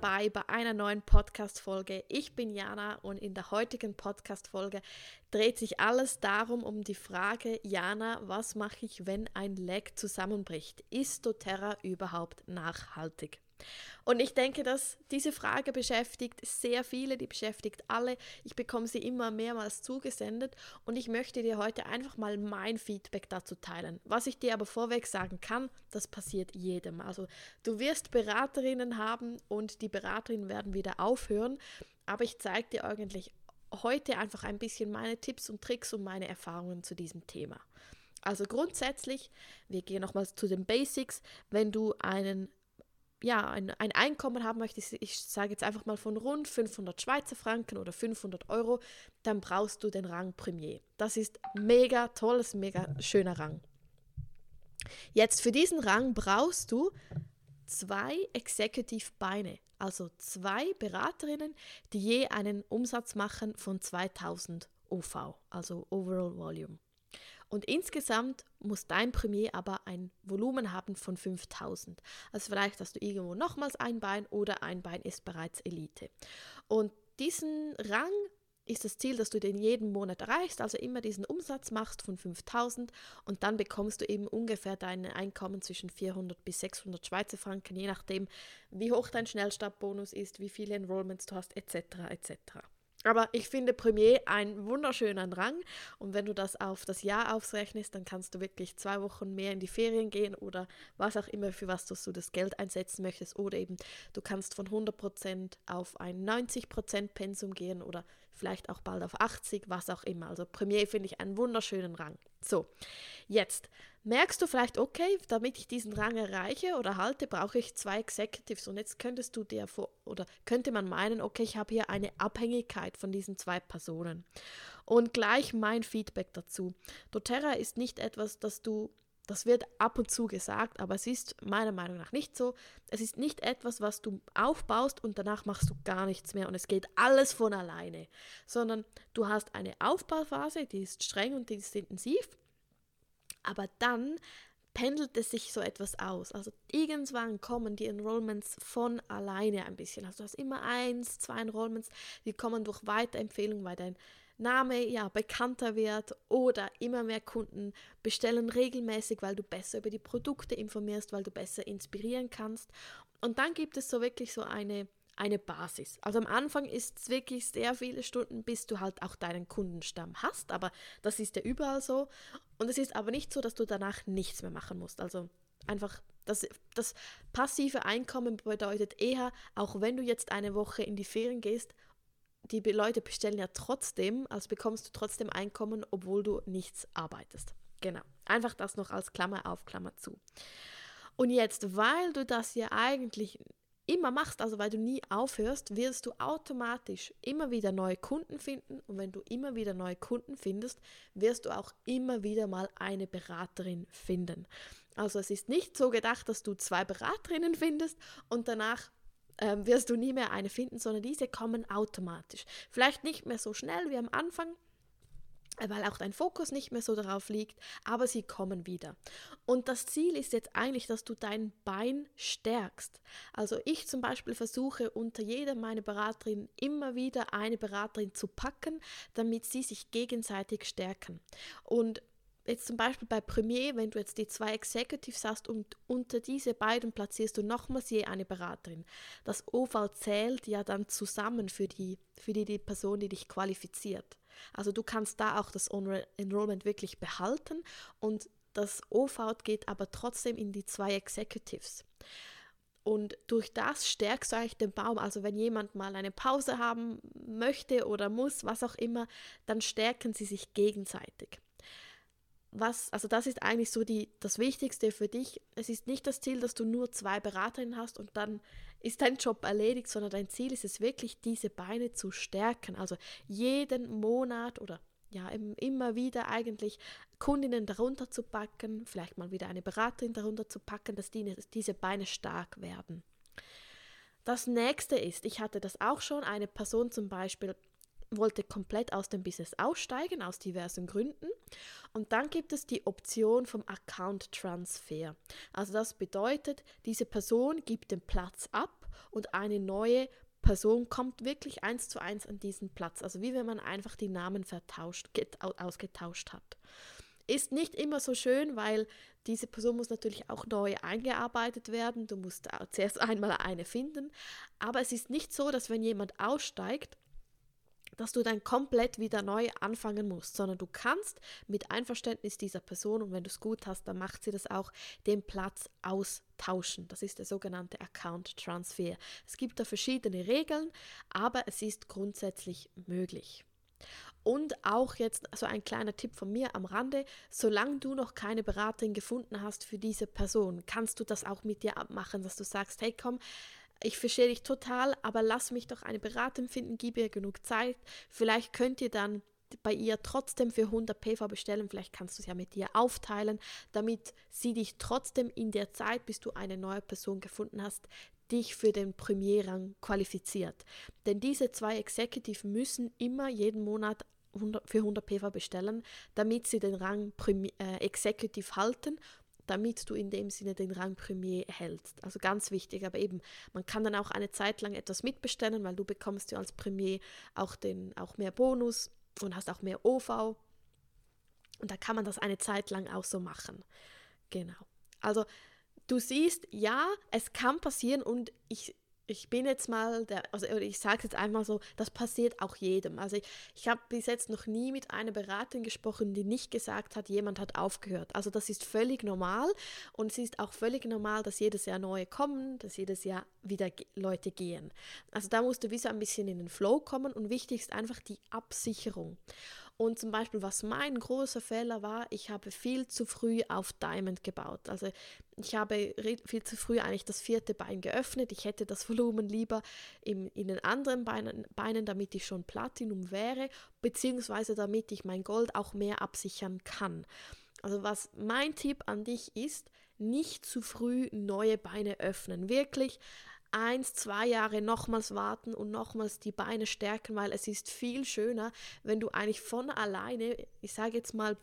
dabei bei einer neuen Podcast-Folge. Ich bin Jana und in der heutigen Podcast-Folge dreht sich alles darum um die Frage, Jana, was mache ich, wenn ein Leg zusammenbricht? Ist doTERRA überhaupt nachhaltig? Und ich denke, dass diese Frage beschäftigt sehr viele, die beschäftigt alle. Ich bekomme sie immer mehrmals zugesendet und ich möchte dir heute einfach mal mein Feedback dazu teilen. Was ich dir aber vorweg sagen kann, das passiert jedem. Also du wirst Beraterinnen haben und die Beraterinnen werden wieder aufhören, aber ich zeige dir eigentlich heute einfach ein bisschen meine Tipps und Tricks und meine Erfahrungen zu diesem Thema. Also grundsätzlich, wir gehen nochmals zu den Basics, wenn du einen ja, ein, ein Einkommen haben möchtest, ich sage jetzt einfach mal von rund 500 Schweizer Franken oder 500 Euro, dann brauchst du den Rang Premier. Das ist mega tolles, mega schöner Rang. Jetzt für diesen Rang brauchst du zwei Executive Beine, also zwei Beraterinnen, die je einen Umsatz machen von 2000 OV, also Overall Volume. Und insgesamt muss dein Premier aber ein Volumen haben von 5000. Also vielleicht hast du irgendwo nochmals ein Bein oder ein Bein ist bereits Elite. Und diesen Rang ist das Ziel, dass du den jeden Monat erreichst, also immer diesen Umsatz machst von 5000 und dann bekommst du eben ungefähr dein Einkommen zwischen 400 bis 600 Schweizer Franken, je nachdem, wie hoch dein Schnellstartbonus ist, wie viele Enrollments du hast, etc. etc. Aber ich finde Premier einen wunderschönen Rang. Und wenn du das auf das Jahr ausrechnest, dann kannst du wirklich zwei Wochen mehr in die Ferien gehen oder was auch immer, für was du das Geld einsetzen möchtest. Oder eben du kannst von 100% auf ein 90% Pensum gehen oder vielleicht auch bald auf 80, was auch immer. Also Premier finde ich einen wunderschönen Rang. So, jetzt merkst du vielleicht, okay, damit ich diesen Rang erreiche oder halte, brauche ich zwei Executives. Und jetzt könntest du dir vor, oder könnte man meinen, okay, ich habe hier eine Abhängigkeit von diesen zwei Personen. Und gleich mein Feedback dazu. doTERRA ist nicht etwas, das du das wird ab und zu gesagt, aber es ist meiner Meinung nach nicht so. Es ist nicht etwas, was du aufbaust und danach machst du gar nichts mehr und es geht alles von alleine, sondern du hast eine Aufbauphase, die ist streng und die ist intensiv, aber dann pendelt es sich so etwas aus. Also irgendwann kommen die Enrollments von alleine ein bisschen. Also du hast immer eins, zwei Enrollments, die kommen durch Weiterempfehlungen, weil dein Name ja bekannter wird oder immer mehr Kunden bestellen regelmäßig, weil du besser über die Produkte informierst, weil du besser inspirieren kannst. Und dann gibt es so wirklich so eine eine Basis. Also am Anfang ist es wirklich sehr viele Stunden, bis du halt auch deinen Kundenstamm hast, aber das ist ja überall so. Und es ist aber nicht so, dass du danach nichts mehr machen musst. Also einfach das, das passive Einkommen bedeutet eher, auch wenn du jetzt eine Woche in die Ferien gehst die Leute bestellen ja trotzdem, also bekommst du trotzdem Einkommen, obwohl du nichts arbeitest. Genau. Einfach das noch als Klammer auf, Klammer zu. Und jetzt, weil du das ja eigentlich immer machst, also weil du nie aufhörst, wirst du automatisch immer wieder neue Kunden finden. Und wenn du immer wieder neue Kunden findest, wirst du auch immer wieder mal eine Beraterin finden. Also es ist nicht so gedacht, dass du zwei Beraterinnen findest und danach ähm, wirst du nie mehr eine finden, sondern diese kommen automatisch. Vielleicht nicht mehr so schnell wie am Anfang, weil auch dein Fokus nicht mehr so darauf liegt, aber sie kommen wieder. Und das Ziel ist jetzt eigentlich, dass du dein Bein stärkst. Also ich zum Beispiel versuche unter jeder meiner Beraterin immer wieder eine Beraterin zu packen, damit sie sich gegenseitig stärken. Und jetzt zum Beispiel bei Premier, wenn du jetzt die zwei Executives hast und unter diese beiden platzierst du nochmals je eine Beraterin. Das OV zählt ja dann zusammen für die, für die, die Person, die dich qualifiziert. Also du kannst da auch das Enrollment wirklich behalten und das OV geht aber trotzdem in die zwei Executives. Und durch das stärkst du eigentlich den Baum. Also wenn jemand mal eine Pause haben möchte oder muss, was auch immer, dann stärken sie sich gegenseitig was, also das ist eigentlich so die, das Wichtigste für dich. Es ist nicht das Ziel, dass du nur zwei Beraterinnen hast und dann ist dein Job erledigt, sondern dein Ziel ist es wirklich, diese Beine zu stärken. Also jeden Monat oder ja, immer wieder eigentlich Kundinnen darunter zu packen, vielleicht mal wieder eine Beraterin darunter zu packen, dass die, diese Beine stark werden. Das nächste ist, ich hatte das auch schon, eine Person zum Beispiel wollte komplett aus dem Business aussteigen, aus diversen Gründen. Und dann gibt es die Option vom Account Transfer. Also das bedeutet, diese Person gibt den Platz ab und eine neue Person kommt wirklich eins zu eins an diesen Platz. Also wie wenn man einfach die Namen vertauscht, ausgetauscht hat. Ist nicht immer so schön, weil diese Person muss natürlich auch neu eingearbeitet werden. Du musst zuerst einmal eine finden. Aber es ist nicht so, dass wenn jemand aussteigt, dass du dann komplett wieder neu anfangen musst, sondern du kannst mit Einverständnis dieser Person und wenn du es gut hast, dann macht sie das auch, den Platz austauschen. Das ist der sogenannte Account Transfer. Es gibt da verschiedene Regeln, aber es ist grundsätzlich möglich. Und auch jetzt so ein kleiner Tipp von mir am Rande, solange du noch keine Beraterin gefunden hast für diese Person, kannst du das auch mit dir abmachen, dass du sagst, hey komm, ich verstehe dich total, aber lass mich doch eine Beratung finden, gib ihr genug Zeit. Vielleicht könnt ihr dann bei ihr trotzdem für 100 PV bestellen. Vielleicht kannst du es ja mit ihr aufteilen, damit sie dich trotzdem in der Zeit, bis du eine neue Person gefunden hast, dich für den Premierrang qualifiziert. Denn diese zwei Executive müssen immer jeden Monat 100, für 100 PV bestellen, damit sie den Rang Premi äh, Executive halten damit du in dem Sinne den Rang Premier erhältst. Also ganz wichtig, aber eben, man kann dann auch eine Zeit lang etwas mitbestellen, weil du bekommst ja als Premier auch, den, auch mehr Bonus und hast auch mehr OV. Und da kann man das eine Zeit lang auch so machen. Genau. Also du siehst, ja, es kann passieren und ich ich bin jetzt mal, der, also ich sage jetzt einmal so, das passiert auch jedem. Also ich, ich habe bis jetzt noch nie mit einer Beraterin gesprochen, die nicht gesagt hat, jemand hat aufgehört. Also das ist völlig normal und es ist auch völlig normal, dass jedes Jahr neue kommen, dass jedes Jahr wieder Leute gehen. Also da musst du wie so ein bisschen in den Flow kommen und wichtig ist einfach die Absicherung. Und zum Beispiel, was mein großer Fehler war, ich habe viel zu früh auf Diamond gebaut. Also ich habe viel zu früh eigentlich das vierte Bein geöffnet. Ich hätte das Volumen lieber im, in den anderen Beinen, Beinen, damit ich schon Platinum wäre, beziehungsweise damit ich mein Gold auch mehr absichern kann. Also was mein Tipp an dich ist, nicht zu früh neue Beine öffnen. Wirklich eins, zwei Jahre nochmals warten und nochmals die Beine stärken, weil es ist viel schöner, wenn du eigentlich von alleine, ich sage jetzt mal,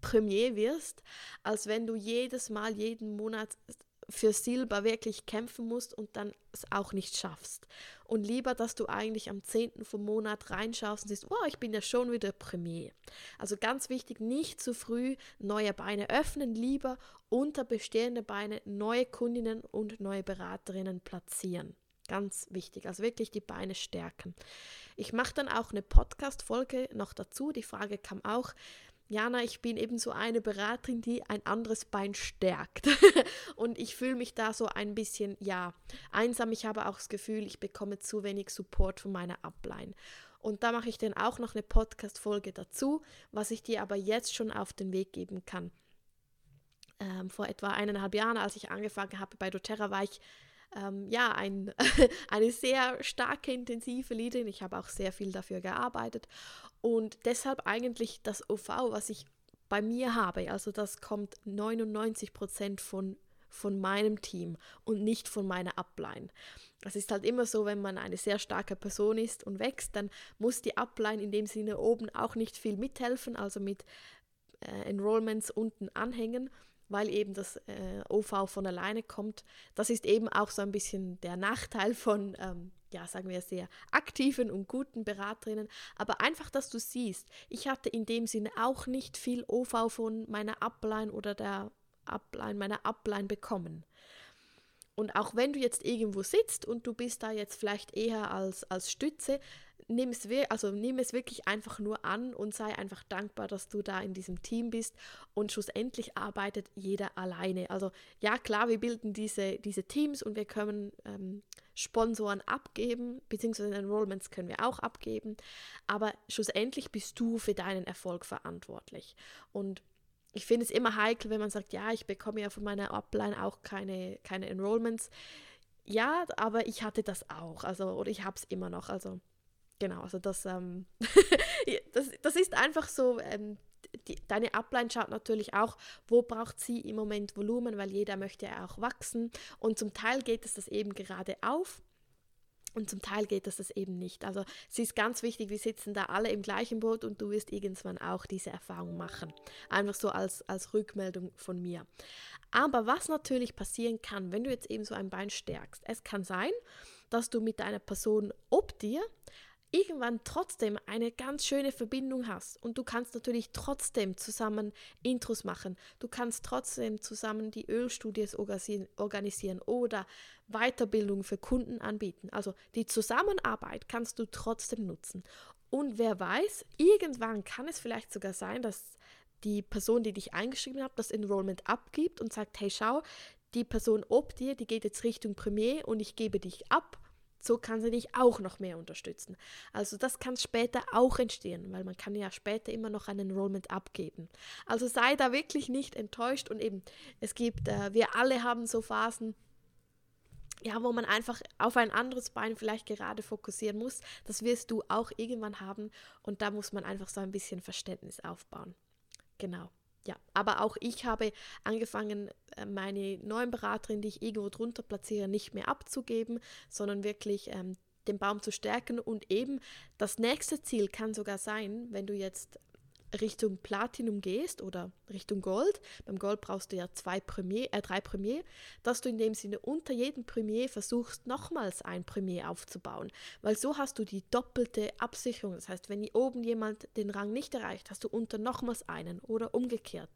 Premier wirst, als wenn du jedes Mal, jeden Monat für Silber wirklich kämpfen musst und dann es auch nicht schaffst. Und lieber, dass du eigentlich am 10. vom Monat reinschaust und siehst, wow, ich bin ja schon wieder Premier. Also ganz wichtig, nicht zu früh neue Beine öffnen, lieber unter bestehende Beine neue Kundinnen und neue Beraterinnen platzieren. Ganz wichtig, also wirklich die Beine stärken. Ich mache dann auch eine Podcast-Folge noch dazu. Die Frage kam auch, Jana, ich bin eben so eine Beraterin, die ein anderes Bein stärkt. und ich fühle mich da so ein bisschen, ja, einsam. Ich habe auch das Gefühl, ich bekomme zu wenig Support von meiner Upline. Und da mache ich dann auch noch eine Podcast-Folge dazu, was ich dir aber jetzt schon auf den Weg geben kann. Ähm, vor etwa eineinhalb Jahren, als ich angefangen habe bei doTERRA, war ich ähm, ja, ein, eine sehr starke, intensive Leaderin. Ich habe auch sehr viel dafür gearbeitet. Und deshalb eigentlich das OV, was ich bei mir habe, also das kommt 99 Prozent von, von meinem Team und nicht von meiner Upline. Es ist halt immer so, wenn man eine sehr starke Person ist und wächst, dann muss die Upline in dem Sinne oben auch nicht viel mithelfen, also mit äh, Enrollments unten anhängen, weil eben das äh, OV von alleine kommt. Das ist eben auch so ein bisschen der Nachteil von ähm, ja, sagen wir, sehr aktiven und guten Beraterinnen. Aber einfach, dass du siehst, ich hatte in dem Sinne auch nicht viel OV von meiner Upline oder der Upline, meiner Upline bekommen. Und auch wenn du jetzt irgendwo sitzt und du bist da jetzt vielleicht eher als, als Stütze, nimm es, also nimm es wirklich einfach nur an und sei einfach dankbar, dass du da in diesem Team bist und schlussendlich arbeitet jeder alleine. Also ja, klar, wir bilden diese, diese Teams und wir können ähm, Sponsoren abgeben, beziehungsweise Enrollments können wir auch abgeben, aber schlussendlich bist du für deinen Erfolg verantwortlich. Und ich finde es immer heikel, wenn man sagt, ja, ich bekomme ja von meiner Upline auch keine, keine Enrollments. Ja, aber ich hatte das auch, also, oder ich habe es immer noch, also genau, also das, ähm, das, das ist einfach so, ähm, die, deine Upline schaut natürlich auch, wo braucht sie im Moment Volumen, weil jeder möchte ja auch wachsen und zum Teil geht es das eben gerade auf Und zum Teil geht das, das eben nicht. Also es ist ganz wichtig, wir sitzen da alle im gleichen Boot und du wirst irgendwann auch diese Erfahrung machen. Einfach so als, als Rückmeldung von mir. Aber was natürlich passieren kann, wenn du jetzt eben so ein Bein stärkst, es kann sein, dass du mit einer Person ob dir irgendwann trotzdem eine ganz schöne Verbindung hast und du kannst natürlich trotzdem zusammen Intros machen, du kannst trotzdem zusammen die Ölstudios organisieren oder Weiterbildung für Kunden anbieten. Also die Zusammenarbeit kannst du trotzdem nutzen. Und wer weiß, irgendwann kann es vielleicht sogar sein, dass die Person, die dich eingeschrieben hat, das Enrollment abgibt und sagt, hey schau, die Person ob dir, die geht jetzt Richtung Premier und ich gebe dich ab so kann sie dich auch noch mehr unterstützen. Also das kann später auch entstehen, weil man kann ja später immer noch ein Enrollment abgeben. Also sei da wirklich nicht enttäuscht und eben, es gibt, äh, wir alle haben so Phasen, ja, wo man einfach auf ein anderes Bein vielleicht gerade fokussieren muss. Das wirst du auch irgendwann haben und da muss man einfach so ein bisschen Verständnis aufbauen. Genau ja, aber auch ich habe angefangen, äh, meine neuen Beraterin, die ich irgendwo drunter platziere, nicht mehr abzugeben, sondern wirklich ähm, den Baum zu stärken. Und eben das nächste Ziel kann sogar sein, wenn du jetzt Richtung Platinum gehst oder Richtung Gold, beim Gold brauchst du ja zwei Premier, äh, drei Premier, dass du in dem Sinne unter jedem Premier versuchst, nochmals ein Premier aufzubauen. Weil so hast du die doppelte Absicherung. Das heißt, wenn oben jemand den Rang nicht erreicht, hast du unter nochmals einen oder umgekehrt.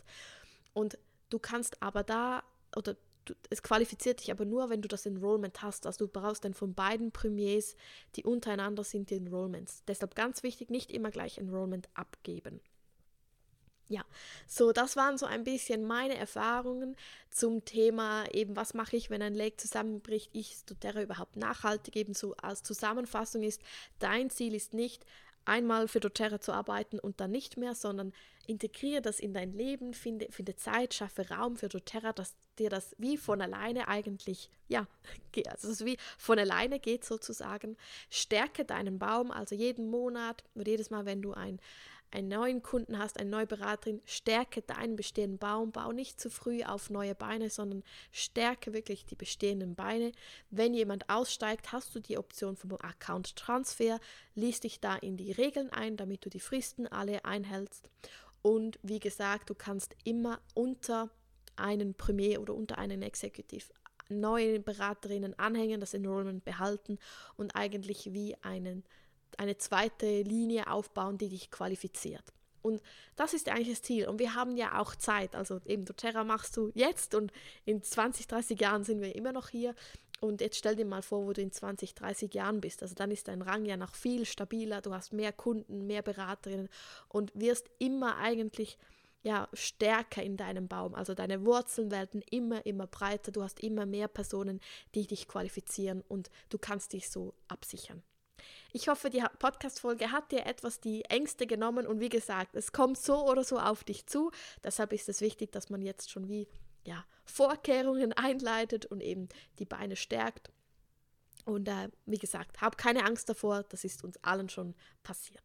Und du kannst aber da, oder du, es qualifiziert dich aber nur, wenn du das Enrollment hast. Also du brauchst dann von beiden Premiers, die untereinander sind, die Enrollments. Deshalb ganz wichtig, nicht immer gleich Enrollment abgeben. Ja, so das waren so ein bisschen meine Erfahrungen zum Thema eben, was mache ich, wenn ein Lake zusammenbricht, ich doTERRA überhaupt nachhaltig, eben so als Zusammenfassung ist, dein Ziel ist nicht, einmal für doTERRA zu arbeiten und dann nicht mehr, sondern integriere das in dein Leben, finde, finde Zeit, schaffe Raum für doTERRA, dass dir das wie von alleine eigentlich, ja, also es wie von alleine geht sozusagen. Stärke deinen Baum, also jeden Monat oder jedes Mal, wenn du ein einen neuen Kunden hast, eine neue Beraterin, stärke deinen bestehenden Baum, bau nicht zu früh auf neue Beine, sondern stärke wirklich die bestehenden Beine. Wenn jemand aussteigt, hast du die Option vom Account Transfer, liest dich da in die Regeln ein, damit du die Fristen alle einhältst. Und wie gesagt, du kannst immer unter einen Premier oder unter einen Executive neue Beraterinnen anhängen, das Enrollment behalten und eigentlich wie einen eine zweite Linie aufbauen, die dich qualifiziert. Und das ist eigentlich das Ziel. Und wir haben ja auch Zeit. Also eben doTERRA machst du jetzt und in 20, 30 Jahren sind wir immer noch hier. Und jetzt stell dir mal vor, wo du in 20, 30 Jahren bist. Also dann ist dein Rang ja noch viel stabiler. Du hast mehr Kunden, mehr Beraterinnen und wirst immer eigentlich ja, stärker in deinem Baum. Also deine Wurzeln werden immer, immer breiter. Du hast immer mehr Personen, die dich qualifizieren und du kannst dich so absichern. Ich hoffe, die Podcast-Folge hat dir etwas die Ängste genommen und wie gesagt, es kommt so oder so auf dich zu. Deshalb ist es wichtig, dass man jetzt schon wie ja, Vorkehrungen einleitet und eben die Beine stärkt. Und äh, wie gesagt, hab keine Angst davor, das ist uns allen schon passiert.